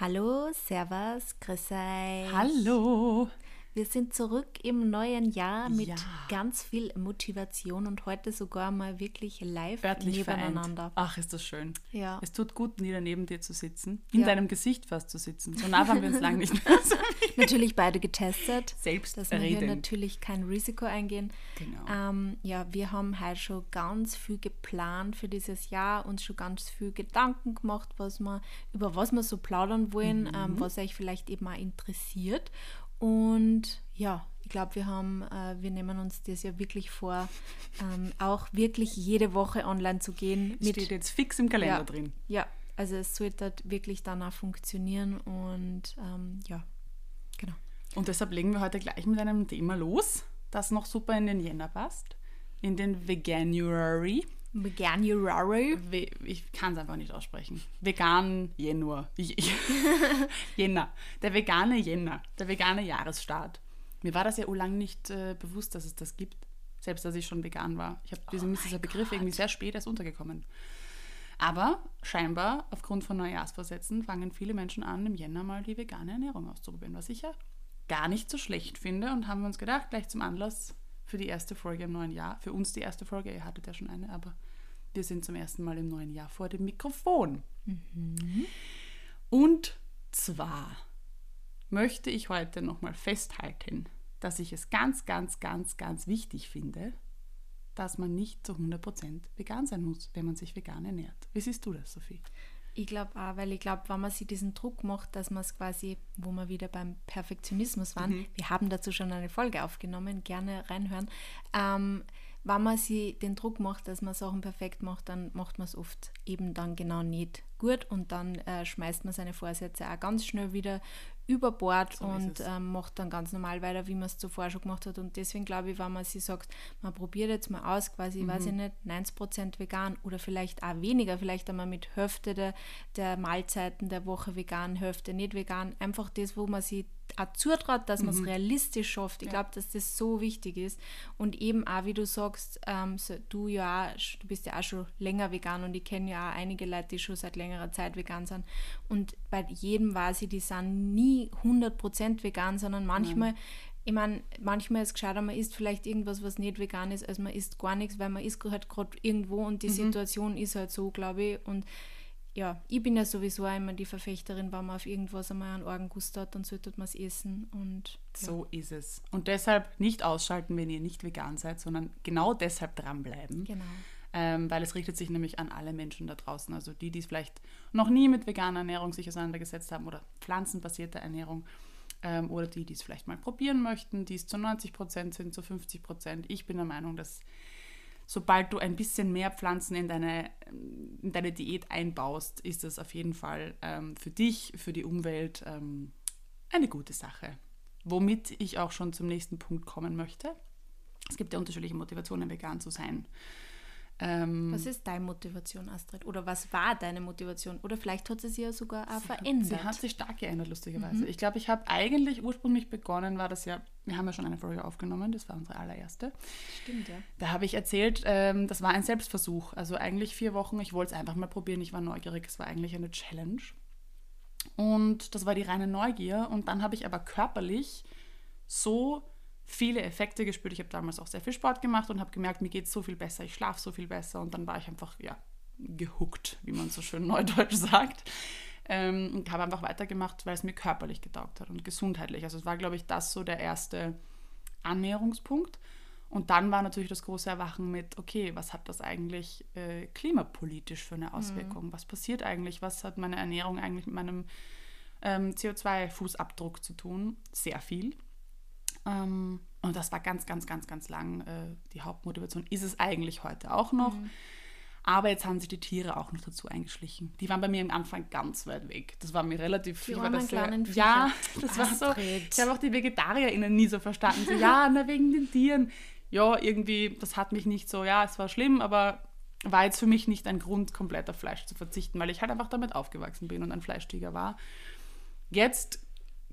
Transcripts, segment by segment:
Hallo, Servus, grüß. Hallo. Wir sind zurück im neuen Jahr mit Ja. ganz viel Motivation und heute sogar mal wirklich live Örtlich nebeneinander. vereint. Ach, ist das schön. Ja. Es tut gut, nie neben dir zu sitzen. In Ja. deinem Gesicht fast zu sitzen. So nah waren wir uns lange nicht mehr. Natürlich beide getestet. Selbst dass wir hier natürlich kein Risiko eingehen. Genau. Ähm, ja, wir haben halt schon ganz viel geplant für dieses Jahr, uns schon ganz viel Gedanken gemacht, was wir, über was wir so plaudern wollen, Mhm. ähm, was euch vielleicht eben auch interessiert. Und ja, ich glaube, wir haben, äh, wir nehmen uns das ja wirklich vor, ähm, auch wirklich jede Woche online zu gehen. Steht jetzt fix im Kalender ja, drin. Ja, also es sollte halt wirklich dann auch funktionieren und ähm, ja, genau. Und deshalb legen wir heute gleich mit einem Thema los, das noch super in den Jänner passt. In den Veganuary. January. We ich kann es einfach nicht aussprechen. Vegan Januar. Jänner. Der vegane Jänner. Der vegane Jahresstart. Mir war das ja lang nicht äh, bewusst, dass es das gibt. Selbst als ich schon vegan war. Ich habe Oh diesen, dieser Begriff irgendwie sehr spät erst untergekommen. Aber scheinbar, aufgrund von Neujahrsvorsätzen, fangen viele Menschen an, im Jänner mal die vegane Ernährung auszuprobieren, was ich ja gar nicht so schlecht finde. Und haben wir uns gedacht, gleich zum Anlass für die erste Folge im neuen Jahr, für uns die erste Folge, ihr hattet ja schon eine, aber wir sind zum ersten Mal im neuen Jahr vor dem Mikrofon. Und zwar möchte ich heute nochmal festhalten, dass ich es ganz, ganz, ganz, ganz wichtig finde, dass man nicht zu 100% vegan sein muss, wenn man sich vegan ernährt. Wie siehst du das, Sophie? Ich glaube auch, weil ich glaube, wenn man sich diesen Druck macht, dass man es quasi, wo wir wieder beim Perfektionismus waren, wir haben dazu schon eine Folge aufgenommen, gerne reinhören. Ähm, wenn man sich den Druck macht, dass man Sachen perfekt macht, dann macht man es oft eben dann genau nicht gut und dann äh, schmeißt man seine Vorsätze auch ganz schnell wieder über Bord So und ähm, macht dann ganz normal weiter, wie man es zuvor schon gemacht hat. Und deswegen glaube ich, wenn man sich sagt, man probiert jetzt mal aus, quasi, weiß ich nicht, 90% vegan oder vielleicht auch weniger, vielleicht einmal mit Hälfte der, der Mahlzeiten der Woche vegan, Hälfte nicht vegan. Einfach das, wo man sich auch zutraut, dass man es realistisch schafft. Ich glaube, dass das so wichtig ist. Und eben auch, wie du sagst, ähm, so, du ja, du bist ja auch schon länger vegan und ich kenne ja auch einige Leute, die schon seit längerer Zeit vegan sind. Und bei jedem weiß ich, die sind nie 100% vegan, sondern manchmal, ich meine, manchmal ist es gescheiter, man isst vielleicht irgendwas, was nicht vegan ist, als man isst gar nichts, weil man isst halt gerade irgendwo und die Situation ist halt so, glaube ich. Und ja, ich bin ja sowieso immer die Verfechterin, wenn man auf irgendwas einmal einen Orgengust hat, dann sollte man es essen. Und ja. So ist es. Und deshalb nicht ausschalten, wenn ihr nicht vegan seid, sondern genau deshalb dranbleiben. Genau. Ähm, weil es richtet sich nämlich an alle Menschen da draußen. Also die, die es vielleicht noch nie mit veganer Ernährung sich auseinandergesetzt haben oder pflanzenbasierter Ernährung ähm, oder die, die es vielleicht mal probieren möchten, die es zu 90 Prozent sind, zu 50 Prozent. Ich bin der Meinung, dass sobald du ein bisschen mehr Pflanzen in deine, in deine Diät einbaust, ist das auf jeden Fall ähm, für dich, für die Umwelt ähm, eine gute Sache. Womit ich auch schon zum nächsten Punkt kommen möchte. Es gibt ja unterschiedliche Motivationen, vegan zu sein. Ähm, Was ist deine Motivation, Astrid? Oder was war deine Motivation? Oder vielleicht hat sie sich ja sogar auch verändert. Sie hat sich stark geändert, lustigerweise. Ich glaube, ich habe eigentlich ursprünglich begonnen, war das ja, wir haben ja schon eine Folge aufgenommen, das war unsere allererste. Stimmt, ja. Da habe ich erzählt, ähm, das war ein Selbstversuch. Also eigentlich vier Wochen, ich wollte es einfach mal probieren, ich war neugierig, es war eigentlich eine Challenge. Und das war die reine Neugier. Und dann habe ich aber körperlich so viele Effekte gespürt. Ich habe damals auch sehr viel Sport gemacht und habe gemerkt, mir geht es so viel besser, ich schlafe so viel besser. Und dann war ich einfach, ja, gehuckt, wie man so schön neudeutsch sagt. Ähm, und habe einfach weitergemacht, weil es mir körperlich getaugt hat und gesundheitlich. Also es war, glaube ich, das so der erste Annäherungspunkt. Und dann war natürlich das große Erwachen mit, okay, was hat das eigentlich äh, klimapolitisch für eine Auswirkung? Was passiert eigentlich? Was hat meine Ernährung eigentlich mit meinem ähm, CO2-Fußabdruck zu tun? Sehr viel. Ähm, und das war ganz, ganz, ganz, ganz lang äh, die Hauptmotivation. Ist es eigentlich heute auch noch. Aber jetzt haben sich die Tiere auch noch dazu eingeschlichen. Die waren bei mir am Anfang ganz weit weg. Das war mir relativ Die ich war das sehr- Ja, das war so. Ich habe auch die VegetarierInnen nie so verstanden. So, ja, na, wegen den Tieren. Ja, irgendwie, das hat mich nicht so, ja, es war schlimm, aber war jetzt für mich nicht ein Grund, komplett auf Fleisch zu verzichten, weil ich halt einfach damit aufgewachsen bin und ein Fleischtiger war. Jetzt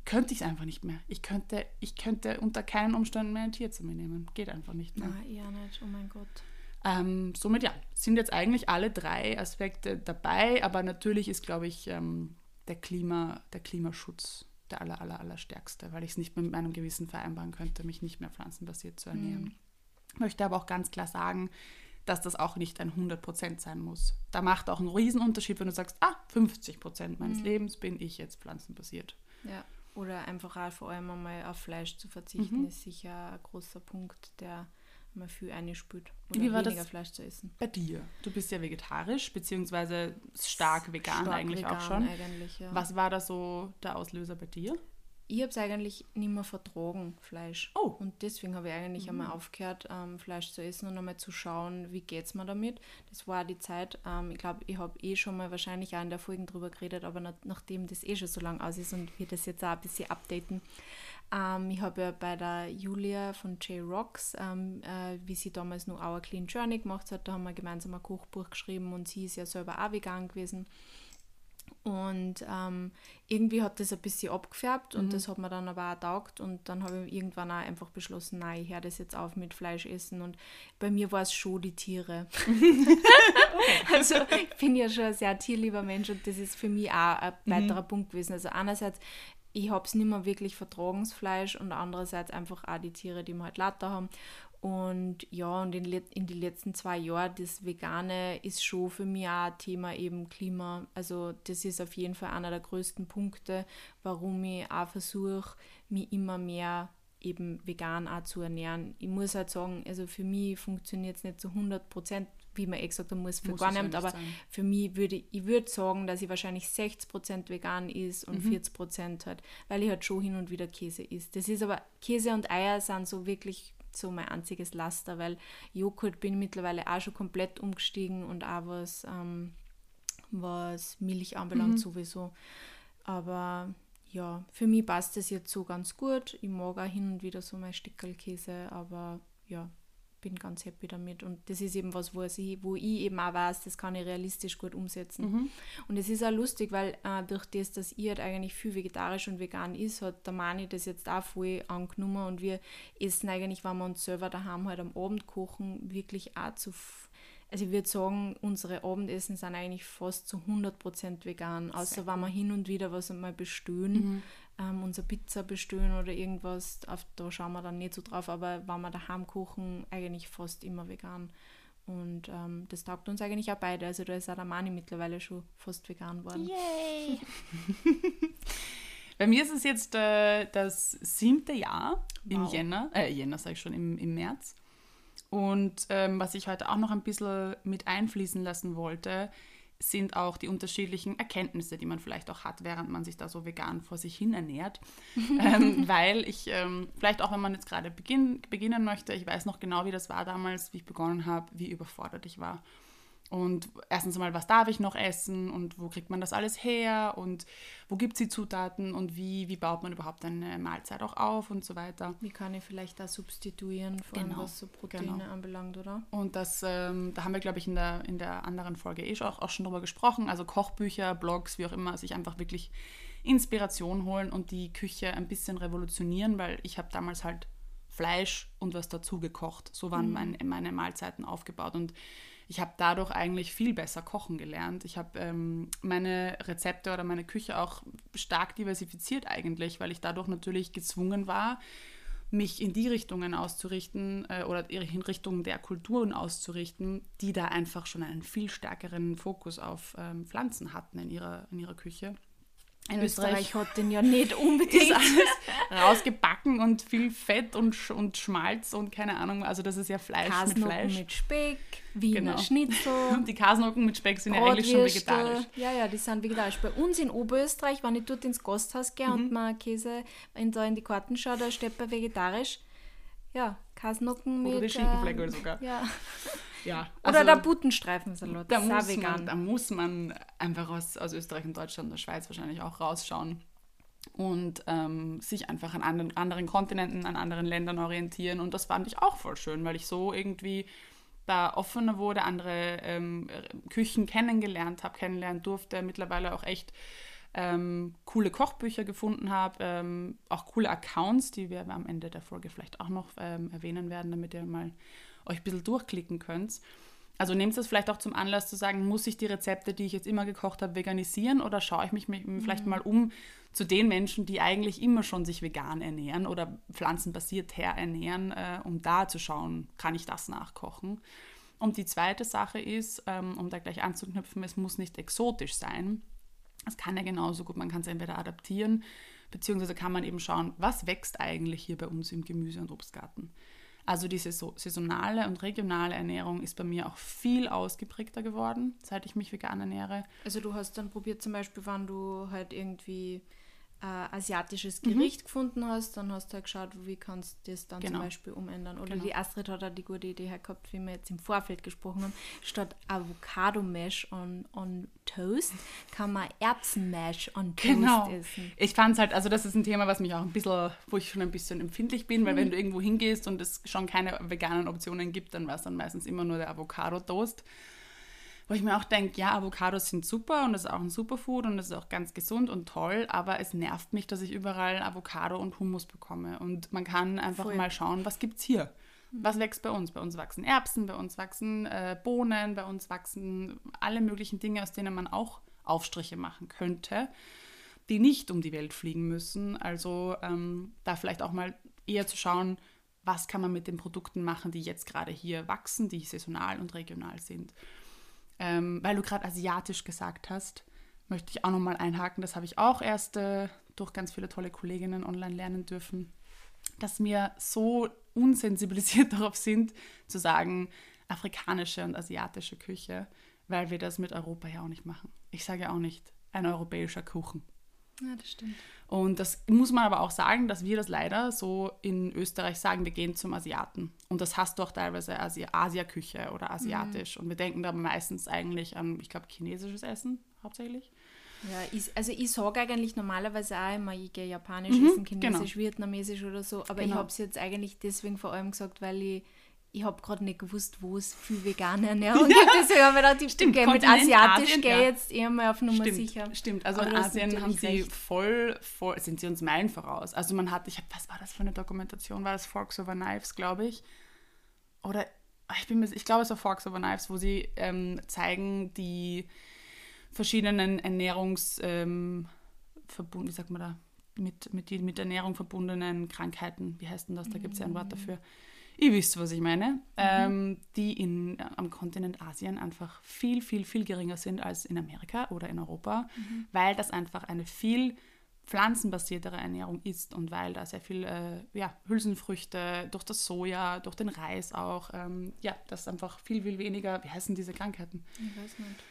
könnte ich es einfach nicht mehr. Ich könnte, ich könnte unter keinen Umständen mehr ein Tier zu mir nehmen. Geht einfach nicht mehr. Nein, ja nicht. Oh mein Gott. Ähm, somit ja, sind jetzt eigentlich alle drei Aspekte dabei, aber natürlich ist, glaube ich, ähm, der, Klima, der Klimaschutz der aller, aller, aller stärkste, weil ich es nicht mit meinem Gewissen vereinbaren könnte, mich nicht mehr pflanzenbasiert zu ernähren. Mhm. Möchte aber auch ganz klar sagen, dass das auch nicht ein 100% sein muss. Da macht auch einen Riesenunterschied, wenn du sagst, ah, 50% meines mhm. Lebens bin ich jetzt pflanzenbasiert. Ja, oder einfach auch vor allem einmal auf Fleisch zu verzichten, mhm. ist sicher ein großer Punkt, der mal viel einspült oder Wie war weniger das Fleisch zu essen. Bei dir? Du bist ja vegetarisch, beziehungsweise stark vegan stark eigentlich vegan auch schon. Eigentlich, ja. Was war da so der Auslöser bei dir? Ich habe es eigentlich nicht mehr vertragen, Fleisch. Oh. Und deswegen habe ich eigentlich mhm. einmal aufgehört, ähm, Fleisch zu essen und einmal zu schauen, wie geht es mir damit. Das war die Zeit, ähm, ich glaube, ich habe eh schon mal wahrscheinlich auch in der Folge drüber geredet, aber nach, nachdem das eh schon so lange aus ist und wir das jetzt auch ein bisschen updaten, ähm, ich habe ja bei der Julia von J-Rocks, ähm, äh, wie sie damals noch Our Clean Journey gemacht hat, da haben wir gemeinsam ein Kochbuch geschrieben und sie ist ja selber auch vegan gewesen. Und ähm, irgendwie hat das ein bisschen abgefärbt und mhm. das hat mir dann aber auch taugt. Und dann habe ich irgendwann auch einfach beschlossen, nein, ich höre das jetzt auf mit Fleisch essen. Und bei mir war es schon die Tiere. also ich bin ja schon ein sehr tierlieber Mensch und das ist für mich auch ein mhm. weiterer mhm. Punkt gewesen. Also einerseits, ich habe es nicht mehr wirklich vertragen, das Fleisch, und andererseits einfach auch die Tiere, die wir halt lauter haben. Und ja, und in, in den letzten zwei Jahren, das Vegane ist schon für mich auch ein Thema eben Klima. Also das ist auf jeden Fall einer der größten Punkte, warum ich auch versuche, mich immer mehr eben vegan auch zu ernähren. Ich muss halt sagen, also für mich funktioniert es nicht zu 100 Prozent, wie man eh gesagt hat, muss für muss gar nicht, aber sein. für mich würde ich würde sagen, dass ich wahrscheinlich 60 Prozent vegan ist und mhm. 40 Prozent halt, weil ich halt schon hin und wieder Käse isst. Das ist aber, Käse und Eier sind so wirklich so mein einziges Laster, weil Joghurt bin ich mittlerweile auch schon komplett umgestiegen und auch was, ähm, was Milch anbelangt mhm. sowieso. Aber ja, für mich passt das jetzt so ganz gut. Ich mag auch hin und wieder so mein Stickelkäse, aber ja, bin ganz happy damit. Und das ist eben was, wo ich, wo ich eben auch weiß, das kann ich realistisch gut umsetzen. Mhm. Und es ist auch lustig, weil äh, durch das, dass ihr halt eigentlich viel vegetarisch und vegan ist, hat der Mani das jetzt auch voll angenommen und wir essen eigentlich, wenn wir uns selber daheim halt am Abend kochen, wirklich auch zu also ich würde sagen, unsere Abendessen sind eigentlich fast zu 100% vegan, außer wenn wir hin und wieder was einmal bestellen, mhm ähm, unsere Pizza bestellen oder irgendwas, auf, da schauen wir dann nicht so drauf, aber wenn wir daheim kochen, eigentlich fast immer vegan. Und ähm, das taugt uns eigentlich auch beide. Also da ist auch der Mani mittlerweile schon fast vegan geworden. Yay! Bei mir ist es jetzt äh, das siebte Jahr wow. im Jänner, äh, Jänner sage ich schon, im, im März. Und ähm, was ich heute auch noch ein bisschen mit einfließen lassen wollte, sind auch die unterschiedlichen Erkenntnisse, die man vielleicht auch hat, während man sich da so vegan vor sich hin ernährt. ähm, weil ich, ähm, vielleicht auch wenn man jetzt gerade beginn, beginnen möchte, ich weiß noch genau, wie das war damals, wie ich begonnen habe, wie überfordert ich war. Und erstens einmal, was darf ich noch essen und wo kriegt man das alles her und wo gibt es die Zutaten und wie, wie baut man überhaupt eine Mahlzeit auch auf und so weiter. Wie kann ich vielleicht da substituieren, vor allem genau, was so Proteine genau. anbelangt, oder? Und das, ähm, da haben wir, glaube ich, in der, in der anderen Folge eh auch, auch schon drüber gesprochen. Also Kochbücher, Blogs, wie auch immer, sich einfach wirklich Inspiration holen und die Küche ein bisschen revolutionieren, weil ich habe damals halt Fleisch und was dazu gekocht. So waren mhm. meine, meine Mahlzeiten aufgebaut und ich habe dadurch eigentlich viel besser kochen gelernt. Ich habe ähm, meine Rezepte oder meine Küche auch stark diversifiziert eigentlich, weil ich dadurch natürlich gezwungen war, mich in die Richtungen auszurichten äh, oder in Richtung der Kulturen auszurichten, die da einfach schon einen viel stärkeren Fokus auf ähm, Pflanzen hatten in ihrer, in ihrer Küche. In Österreich, Österreich hat den ja nicht unbedingt alles rausgebacken und viel Fett und, Sch und Schmalz und keine Ahnung, also das ist ja Fleisch Kasnocken mit Fleisch. mit Speck, Wiener genau. Schnitzel. Und die Kasnocken mit Speck sind ja eigentlich schon vegetarisch. Ja, ja, die sind vegetarisch. Bei uns in Oberösterreich, wenn ich dort ins Gasthaus gehe mhm. und mal Käse in, da in die Karten schaue, da steht bei vegetarisch. Ja, Kasnocken mit... Oder die Schinkenflecke ähm, sogar. Ja. Ja, also Oder der Butenstreifensalat. Da, muss. Man, da muss man einfach aus, aus Österreich und Deutschland und der Schweiz wahrscheinlich auch rausschauen und ähm, sich einfach an anderen, anderen Kontinenten, an anderen Ländern orientieren. Und das fand ich auch voll schön, weil ich so irgendwie da offener wurde, andere ähm, Küchen kennengelernt habe, kennenlernen durfte, mittlerweile auch echt ähm, coole Kochbücher gefunden habe, ähm, auch coole Accounts, die wir am Ende der Folge vielleicht auch noch ähm, erwähnen werden, damit ihr mal euch ein bisschen durchklicken könnt. Also nehmt das vielleicht auch zum Anlass zu sagen, muss ich die Rezepte, die ich jetzt immer gekocht habe, veganisieren oder schaue ich mich mhm. vielleicht mal um zu den Menschen, die eigentlich immer schon sich vegan ernähren oder pflanzenbasiert her ernähren, äh, um da zu schauen, kann ich das nachkochen. Und die zweite Sache ist, ähm, um da gleich anzuknüpfen, es muss nicht exotisch sein. Es kann ja genauso gut, man kann es entweder adaptieren, beziehungsweise kann man eben schauen, was wächst eigentlich hier bei uns im Gemüse- und Obstgarten. Also diese saisonale und regionale Ernährung ist bei mir auch viel ausgeprägter geworden, seit ich mich vegan ernähre. Also du hast dann probiert zum Beispiel, wann du halt irgendwie äh, asiatisches mhm. Gericht mhm. gefunden hast, dann hast du halt geschaut, wie kannst du das dann genau. zum Beispiel umändern. Oder genau. die Astrid hat auch die gute Idee gehabt, wie wir jetzt im Vorfeld gesprochen haben, statt Avocado-Mash on, on Toast kann man Erbsen-Mash on Toast genau. essen. Ich fand es halt, also das ist ein Thema, was mich auch ein bisschen, wo ich schon ein bisschen empfindlich bin, weil mhm. wenn du irgendwo hingehst und es schon keine veganen Optionen gibt, dann war es dann meistens immer nur der Avocado-Toast wo ich mir auch denke, ja, Avocados sind super und das ist auch ein Superfood und das ist auch ganz gesund und toll, aber es nervt mich, dass ich überall Avocado und Hummus bekomme. Und man kann einfach Voll. mal schauen, was gibt es hier? Mhm. Was wächst bei uns? Bei uns wachsen Erbsen, bei uns wachsen äh, Bohnen, bei uns wachsen alle möglichen Dinge, aus denen man auch Aufstriche machen könnte, die nicht um die Welt fliegen müssen. Also ähm, da vielleicht auch mal eher zu schauen, was kann man mit den Produkten machen, die jetzt gerade hier wachsen, die saisonal und regional sind. Ähm, weil du gerade asiatisch gesagt hast, möchte ich auch nochmal einhaken. Das habe ich auch erst äh, durch ganz viele tolle Kolleginnen online lernen dürfen, dass wir so unsensibilisiert darauf sind, zu sagen, afrikanische und asiatische Küche, weil wir das mit Europa ja auch nicht machen. Ich sage auch nicht, ein europäischer Kuchen. Ja, das stimmt. Und das muss man aber auch sagen, dass wir das leider so in Österreich sagen, wir gehen zum Asiaten. Und das hast du auch teilweise Asi Asiaküche oder asiatisch. Mhm. Und wir denken da meistens eigentlich an, ich glaube, chinesisches Essen hauptsächlich. Ja, ich, also ich sage eigentlich normalerweise auch immer, ich gehe japanisch mhm, essen, chinesisch, genau. vietnamesisch oder so, aber genau. ich habe es jetzt eigentlich deswegen vor allem gesagt, weil ich ich habe gerade nicht gewusst, wo es viel vegane Ernährung gibt. Deswegen habe ich gedacht, ich Stimmt, mit Asiatisch gehe ja. jetzt eher mal auf Nummer Stimmt, sicher. Stimmt, also Aber in Asien haben sie recht. voll, voll, sind sie uns Meilen voraus. Also man hat, ich hab, was war das für eine Dokumentation? War das Forks Over Knives, glaube ich? Oder, ich bin mir, ich glaube es war Forks Over Knives, wo sie ähm, zeigen die verschiedenen Ernährungs, ähm, wie sagt man da, mit, mit, die, mit Ernährung verbundenen Krankheiten. Wie heißt denn das? Da gibt es ja ein Wort dafür ihr wisst, was ich meine, mhm. ähm, die in, am Kontinent Asien einfach viel, viel, viel geringer sind als in Amerika oder in Europa, mhm. weil das einfach eine viel pflanzenbasiertere Ernährung ist und weil da sehr viel äh, ja, Hülsenfrüchte durch das Soja, durch den Reis auch, ähm, ja, das einfach viel, viel weniger, wie heißen diese Krankheiten? Ich weiß nicht.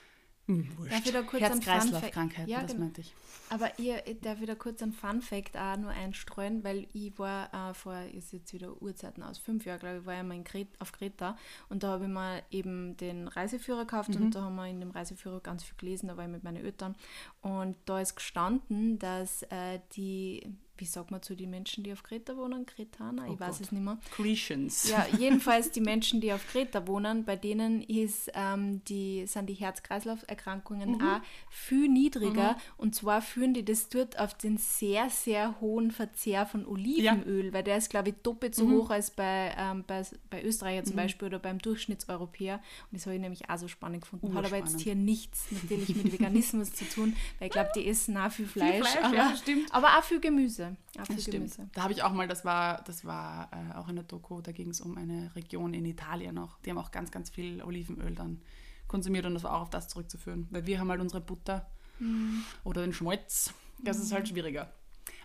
Hm, darf ich da kurz Herz-Kreislauf-Krankheiten, ja, das genau. meinte ich. Aber ihr, darf ich da kurz einen Fun-Fact auch nur einstreuen, weil ich war äh, vor, ist jetzt wieder Urzeiten aus, fünf Jahren, glaube ich, war ich mal in Kret, auf Kreta und da habe ich mal eben den Reiseführer gekauft mhm. und da haben wir in dem Reiseführer ganz viel gelesen, da war ich mit meinen Eltern und da ist gestanden, dass äh, die wie sagt man zu den Menschen, die auf Kreta wohnen? Kretaner? Oh ich weiß Gott. es nicht mehr. Cretians. Ja, jedenfalls die Menschen, die auf Kreta wohnen, bei denen ist, ähm, die, sind die Herz-Kreislauf-Erkrankungen mhm. auch viel niedriger. Mhm. Und zwar führen die das dort auf den sehr, sehr hohen Verzehr von Olivenöl, ja. weil der ist, glaube ich, doppelt so mhm. hoch als bei, ähm, bei, bei Österreicher zum mhm. Beispiel oder beim Durchschnittseuropäer. Und das habe ich nämlich auch so spannend gefunden. Hat aber jetzt hier nichts natürlich mit Veganismus zu tun, weil ich glaube, die essen auch viel Fleisch, viel Fleisch aber, ja, aber auch viel Gemüse. Gemüse. das stimmt. Da habe ich auch mal, das war, das war äh, auch eine Doku, da ging es um eine Region in Italien noch. Die haben auch ganz, ganz viel Olivenöl dann konsumiert und das war auch auf das zurückzuführen. Weil wir haben halt unsere Butter mhm. oder den Schmalz. Das mhm. ist halt schwieriger.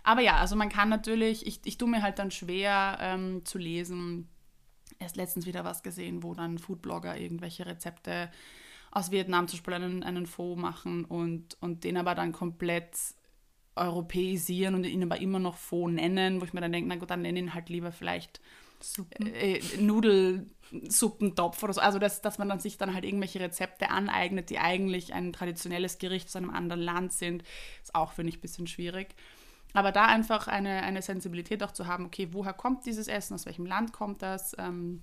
Aber ja, also man kann natürlich, ich, ich tue mir halt dann schwer ähm, zu lesen. Erst letztens wieder was gesehen, wo dann Foodblogger irgendwelche Rezepte aus Vietnam zum Beispiel einen, einen Faux machen und, und den aber dann komplett europäisieren und ihn aber immer noch Faux nennen, wo ich mir dann denke, na gut, dann nenne ihn halt lieber vielleicht äh, Nudelsuppentopf oder so. Also, dass, dass man dann sich dann halt irgendwelche Rezepte aneignet, die eigentlich ein traditionelles Gericht aus einem anderen Land sind, ist auch, finde ich, ein bisschen schwierig. Aber da einfach eine, eine Sensibilität auch zu haben, okay, woher kommt dieses Essen, aus welchem Land kommt das ähm,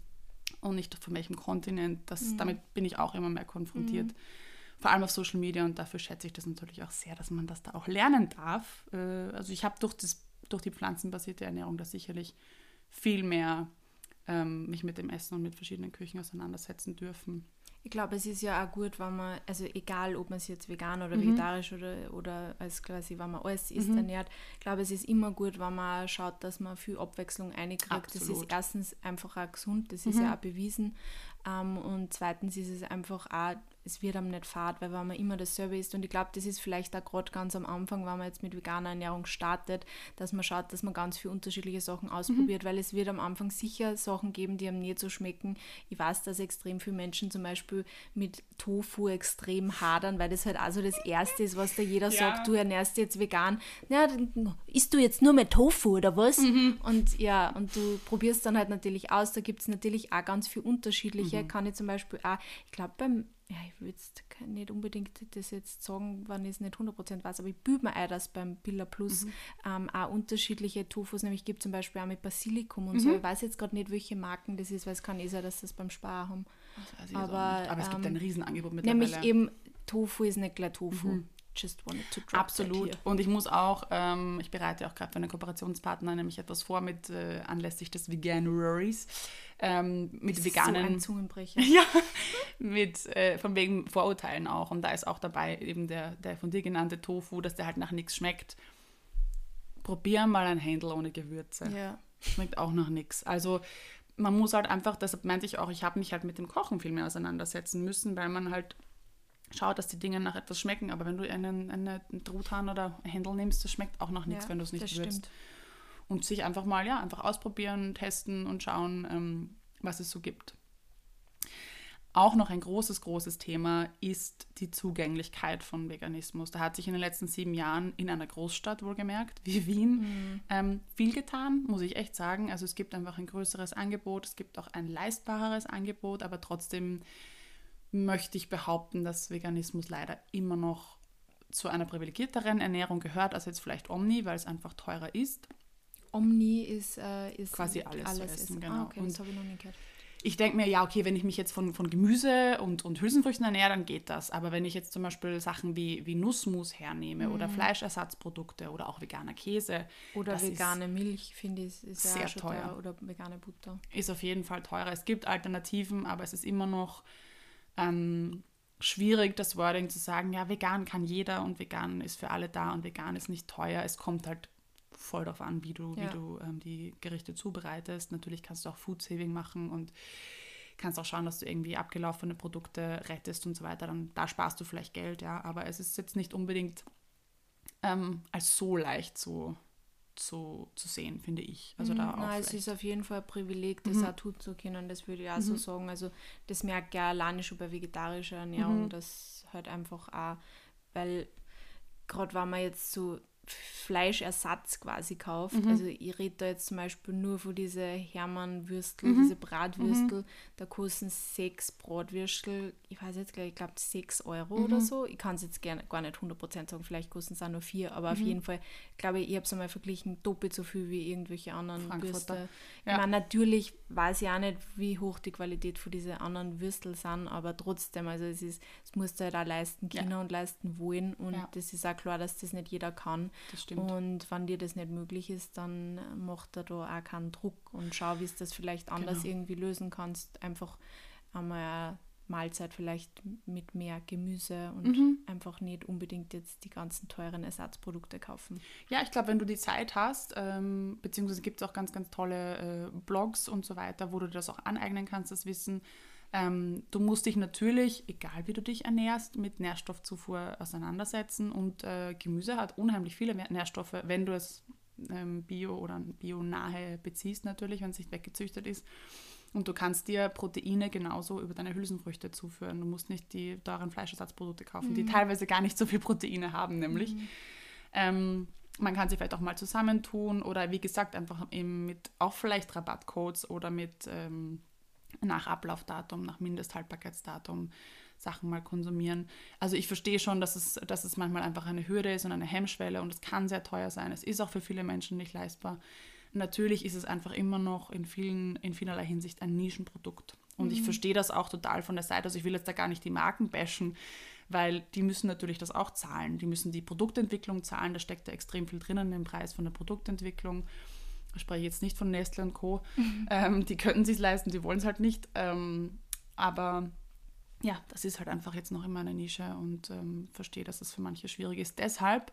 und nicht von welchem Kontinent, das, mhm. damit bin ich auch immer mehr konfrontiert. Mhm vor allem auf Social Media und dafür schätze ich das natürlich auch sehr, dass man das da auch lernen darf. Äh, also ich habe durch, durch die pflanzenbasierte Ernährung da sicherlich viel mehr ähm, mich mit dem Essen und mit verschiedenen Küchen auseinandersetzen dürfen. Ich glaube, es ist ja auch gut, wenn man, also egal, ob man sich jetzt vegan oder mhm. vegetarisch oder, oder als quasi, wenn man alles isst, mhm. ernährt, ich glaube, es ist immer gut, wenn man schaut, dass man viel Abwechslung einkriegt. Das ist erstens einfach auch gesund, das ist mhm. ja auch bewiesen. Ähm, und zweitens ist es einfach auch es wird einem nicht fad, weil wenn man immer dasselbe isst und ich glaube, das ist vielleicht auch gerade ganz am Anfang, wenn man jetzt mit veganer Ernährung startet, dass man schaut, dass man ganz viele unterschiedliche Sachen ausprobiert, mhm. weil es wird am Anfang sicher Sachen geben, die einem nicht so schmecken. Ich weiß, dass extrem viele Menschen zum Beispiel mit Tofu extrem hadern, weil das halt also das Erste ist, was da jeder ja. sagt, du ernährst jetzt vegan. Ja, dann isst du jetzt nur mehr Tofu oder was? Mhm. Und ja, und du probierst dann halt natürlich aus, da gibt es natürlich auch ganz viele unterschiedliche, mhm. kann ich zum Beispiel auch, ich glaube beim ja, ich würde nicht unbedingt das jetzt sagen, wenn ich es nicht 100% weiß, aber ich bübe mir ein, dass beim Billa Plus mhm. ähm, auch unterschiedliche Tofus, nämlich gibt zum Beispiel auch mit Basilikum und mhm. so. Ich weiß jetzt gerade nicht, welche Marken das ist, weil es kann eh sein, dass das beim Spar haben. aber, aber es gibt ein ähm, Riesenangebot mittlerweile. Nämlich eben, Tofu ist nicht gleich Tofu. Mhm. Just wanted to drop Absolut. Und ich muss auch, ähm, ich bereite auch gerade für einen Kooperationspartner nämlich etwas vor mit äh, anlässlich des Veganuaries ähm, mit das veganen. Ist so ein Zungenbrecher. ja, mit äh, von wegen Vorurteilen auch. Und da ist auch dabei eben der, der von dir genannte Tofu, dass der halt nach nichts schmeckt. Probier mal ein Händel ohne Gewürze. Ja. Schmeckt auch nach nichts. Also man muss halt einfach, deshalb meinte ich auch, ich habe mich halt mit dem Kochen viel mehr auseinandersetzen müssen, weil man halt schaut, dass die Dinge nach etwas schmecken. Aber wenn du einen, eine Truthahn oder Händel nimmst, das schmeckt auch nach nichts, ja, wenn du es nicht würzt. Und sich einfach mal, ja, einfach ausprobieren, testen und schauen, ähm, was es so gibt. Auch noch ein großes, großes Thema ist die Zugänglichkeit von Veganismus. Da hat sich in den letzten sieben Jahren in einer Großstadt wohlgemerkt, wie Wien, mhm. ähm, viel getan, muss ich echt sagen. Also es gibt einfach ein größeres Angebot, es gibt auch ein leistbareres Angebot, aber trotzdem möchte ich behaupten, dass Veganismus leider immer noch zu einer privilegierteren Ernährung gehört als jetzt vielleicht Omni, weil es einfach teurer ist. Omni ist, äh, ist quasi alles, alles essen, ist. genau. Ah, okay, das habe ich noch nie gehört. Ich denke mir, ja, okay, wenn ich mich jetzt von, von Gemüse und, und Hülsenfrüchten ernähre, dann geht das. Aber wenn ich jetzt zum Beispiel Sachen wie, wie Nussmus hernehme mm. oder mhm. Fleischersatzprodukte oder auch veganer Käse. Oder vegane Milch, finde ich, ist sehr teuer. teuer. Oder vegane Butter. Ist auf jeden Fall teurer. Es gibt Alternativen, aber es ist immer noch ähm, schwierig, das Wording zu sagen, ja, vegan kann jeder und vegan ist für alle da und vegan ist nicht teuer. Es kommt halt voll darauf an, wie du, ja. wie du ähm, die Gerichte zubereitest. Natürlich kannst du auch Food Saving machen und kannst auch schauen, dass du irgendwie abgelaufene Produkte rettest und so weiter. Dann da sparst du vielleicht Geld, ja. Aber es ist jetzt nicht unbedingt ähm, als so leicht zu, zu, zu sehen, finde ich. Also da mhm, auch nein, es ist auf jeden Fall ein Privileg, das mhm. auch tun zu können. Das würde ich auch mhm. so sagen. Also das merkt ja alleine schon bei vegetarischer Ernährung, mhm. das halt einfach auch, weil gerade wenn man jetzt so Fleischersatz quasi kauft. Mhm. Also ich rede da jetzt zum Beispiel nur von diese Hermann-Würstel, mhm. diese Bratwürstel. Mhm. Da kosten sechs Bratwürstel, ich weiß jetzt gar nicht, ich glaube sechs Euro oder mhm. so. Ich kann es jetzt gerne, gar nicht 100% sagen, vielleicht kosten es auch nur vier, aber auf mhm. jeden Fall, glaube ich, ich habe es einmal verglichen, doppelt so viel wie irgendwelche anderen. Würste. Ja. Ich meine, natürlich weiß ich auch nicht, wie hoch die Qualität von diesen anderen Würstel sind, aber trotzdem, also es ist, es muss halt auch leisten können ja. und leisten wollen und ja. das ist auch klar, dass das nicht jeder kann. Das stimmt. Und wenn dir das nicht möglich ist, dann macht er da auch keinen Druck und schau, wie es das vielleicht anders genau. irgendwie lösen kannst. Einfach einmal eine Mahlzeit vielleicht mit mehr Gemüse und mhm. einfach nicht unbedingt jetzt die ganzen teuren Ersatzprodukte kaufen. Ja, ich glaube, wenn du die Zeit hast, ähm, beziehungsweise gibt es auch ganz, ganz tolle äh, Blogs und so weiter, wo du das auch aneignen kannst, das Wissen. Ähm, du musst dich natürlich, egal wie du dich ernährst, mit Nährstoffzufuhr auseinandersetzen und äh, Gemüse hat unheimlich viele Nährstoffe, wenn du es ähm, bio oder bio-nahe beziehst natürlich, wenn es nicht weggezüchtet ist. Und du kannst dir Proteine genauso über deine Hülsenfrüchte zuführen. Du musst nicht die teuren Fleischersatzprodukte kaufen, mhm. die teilweise gar nicht so viel Proteine haben, nämlich. Mhm. Ähm, man kann sie vielleicht auch mal zusammentun oder wie gesagt, einfach eben mit auch vielleicht Rabattcodes oder mit ähm, nach Ablaufdatum, nach Mindesthaltbarkeitsdatum Sachen mal konsumieren. Also ich verstehe schon, dass es, dass es manchmal einfach eine Hürde ist und eine Hemmschwelle und es kann sehr teuer sein. Es ist auch für viele Menschen nicht leistbar. Natürlich ist es einfach immer noch in, vielen, in vielerlei Hinsicht ein Nischenprodukt. Und mhm. ich verstehe das auch total von der Seite. Also ich will jetzt da gar nicht die Marken bashen, weil die müssen natürlich das auch zahlen. Die müssen die Produktentwicklung zahlen. Da steckt da extrem viel drinnen im Preis von der Produktentwicklung spreche jetzt nicht von Nestle und Co., mhm. ähm, die könnten sich leisten, die wollen es halt nicht. Ähm, aber ja, das ist halt einfach jetzt noch in meiner Nische und ähm, verstehe, dass es für manche schwierig ist. Deshalb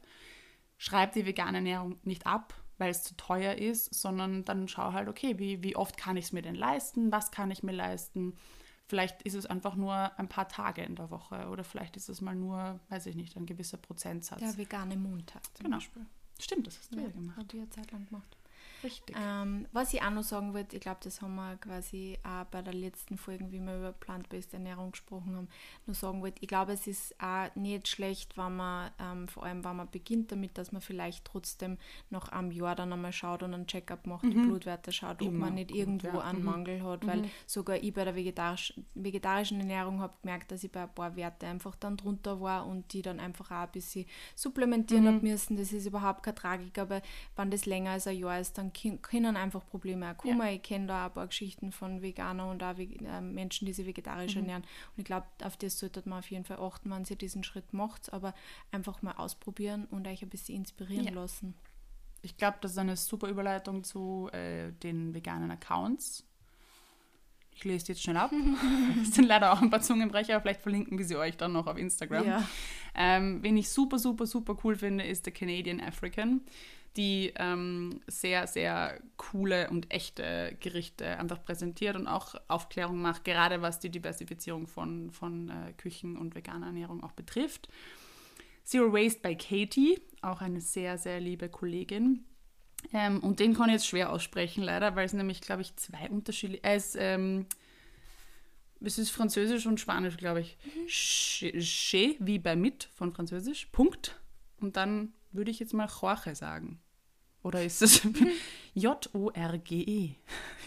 schreib die vegane Ernährung nicht ab, weil es zu teuer ist, sondern dann schau halt, okay, wie, wie oft kann ich es mir denn leisten, was kann ich mir leisten. Vielleicht ist es einfach nur ein paar Tage in der Woche oder vielleicht ist es mal nur, weiß ich nicht, ein gewisser Prozentsatz. Der vegane Montag zum Genau. Beispiel. Stimmt, das hast du ja, Ja, gemacht. habe ich eine Zeit lang gemacht. Richtig. Ähm, was ich auch noch sagen wollte, ich glaube, das haben wir quasi auch bei der letzten Folge, wie wir über plant-based Ernährung gesprochen haben, nur sagen wollte, ich glaube, es ist auch nicht schlecht, wenn man, ähm, vor allem wenn man beginnt damit, dass man vielleicht trotzdem nach einem Jahr dann einmal schaut und einen Check-up macht, die Blutwerte schaut, ob Immer man nicht gut, irgendwo ja. einen Mhm. Mangel hat, weil sogar ich bei der vegetarisch, vegetarischen Ernährung habe gemerkt, dass ich bei ein paar Werte einfach dann drunter war und die dann einfach auch ein bisschen supplementieren Mhm. habe müssen. Das ist überhaupt keine Tragik, aber wenn das länger als ein Jahr ist, dann kin- können einfach Probleme auch kommen. Ich kenne da auch ein paar Geschichten von Veganern und auch äh, Menschen, die sich vegetarisch Mhm. ernähren. Und ich glaube, auf das sollte man auf jeden Fall achten, wenn ihr diesen Schritt macht, aber einfach mal ausprobieren und euch ein bisschen inspirieren Ja. lassen. Ich glaube, das ist eine super Überleitung zu äh, den veganen Accounts. Ich lese jetzt schnell ab. Es sind leider auch ein paar Zungenbrecher, vielleicht verlinken wir sie euch dann noch auf Instagram. Ja. Ähm, wen ich super, super, super cool finde, ist der Canadian African, die ähm, sehr, sehr coole und echte Gerichte einfach präsentiert und auch Aufklärung macht, gerade was die Diversifizierung von, von äh, Küchen und veganer Ernährung auch betrifft. Zero Waste by Katie, auch eine sehr, sehr liebe Kollegin. Ähm, und den kann ich jetzt schwer aussprechen, leider, weil es nämlich, glaube ich, zwei unterschiedliche. Er ist, ähm, es ist Französisch und Spanisch, glaube ich. Che, che, wie bei mit von Französisch. Punkt. Und dann würde ich jetzt mal Jorge sagen. Oder ist es J-O-R-G-E?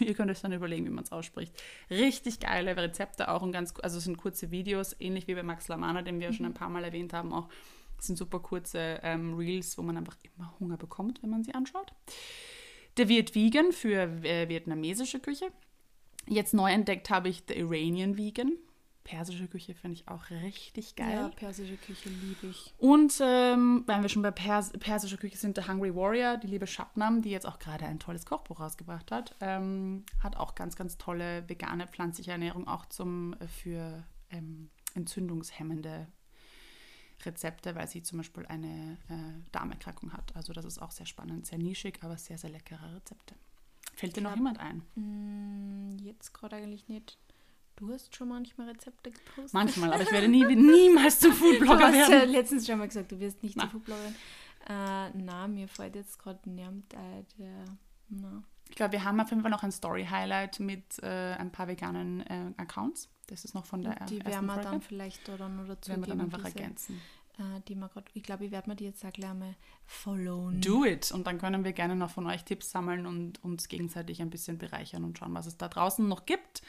Ihr könnt euch dann überlegen, wie man es ausspricht. Richtig geile Rezepte auch und ganz, also es sind kurze Videos, ähnlich wie bei Max Lamana, den wir ja schon ein paar Mal erwähnt haben. Auch sind super kurze ähm, Reels, wo man einfach immer Hunger bekommt, wenn man sie anschaut. Der wird vegan für äh, vietnamesische Küche. Jetzt neu entdeckt habe ich The Iranian Vegan. Persische Küche finde ich auch richtig geil. Ja, persische Küche liebe ich. Und ähm, weil wir schon bei Pers persischer Küche sind, der Hungry Warrior, die liebe Shabnam, die jetzt auch gerade ein tolles Kochbuch rausgebracht hat, ähm, hat auch ganz, ganz tolle vegane pflanzliche Ernährung, auch zum, äh, für ähm, entzündungshemmende Rezepte, weil sie zum Beispiel eine äh, Darmerkrankung hat. Also das ist auch sehr spannend, sehr nischig, aber sehr, sehr leckere Rezepte. Fällt dir noch jemand ein? Mm, Jetzt gerade eigentlich nicht. Du hast schon manchmal Rezepte gepostet. Manchmal, aber ich werde nie, niemals zum Du Foodblogger hast ja werden. letztens schon mal gesagt, du wirst nicht zur Foodbloggerin. Äh, na, mir fällt jetzt gerade niemand ein. Na. Ich glaube, wir haben auf jeden Fall noch ein Story-Highlight mit äh, ein paar veganen äh, Accounts. Das ist noch von der Die werden wir dann vielleicht da dann noch dazu werden wir dann einfach diese, ergänzen. äh, die grad, Ich glaube, ich werde mir die jetzt auch gleich mal followen. Do it! Und dann können wir gerne noch von euch Tipps sammeln und uns gegenseitig ein bisschen bereichern und schauen, was es da draußen noch gibt.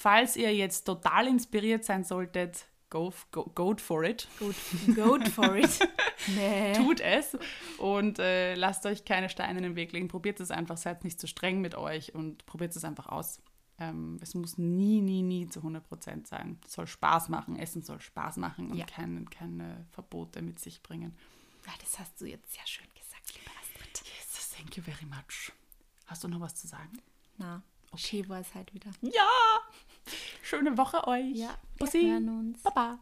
Falls ihr jetzt total inspiriert sein solltet, go, go, go for it. Go, go for it. nee. Tut es und äh, lasst euch keine Steine in den Weg legen. Probiert es einfach, seid nicht zu streng mit euch und probiert es einfach aus. Ähm, es muss nie, nie, nie zu 100% sein. Es soll Spaß machen. Essen soll Spaß machen und Ja. keine, keine Verbote mit sich bringen. Ja, das hast du jetzt sehr schön gesagt, liebe Astrid. Yes, thank you very much. Hast du noch was zu sagen? Na, okay. schön war es halt wieder. Ja! Schöne Woche euch. Ja, wir Bussi. hören uns. Baba.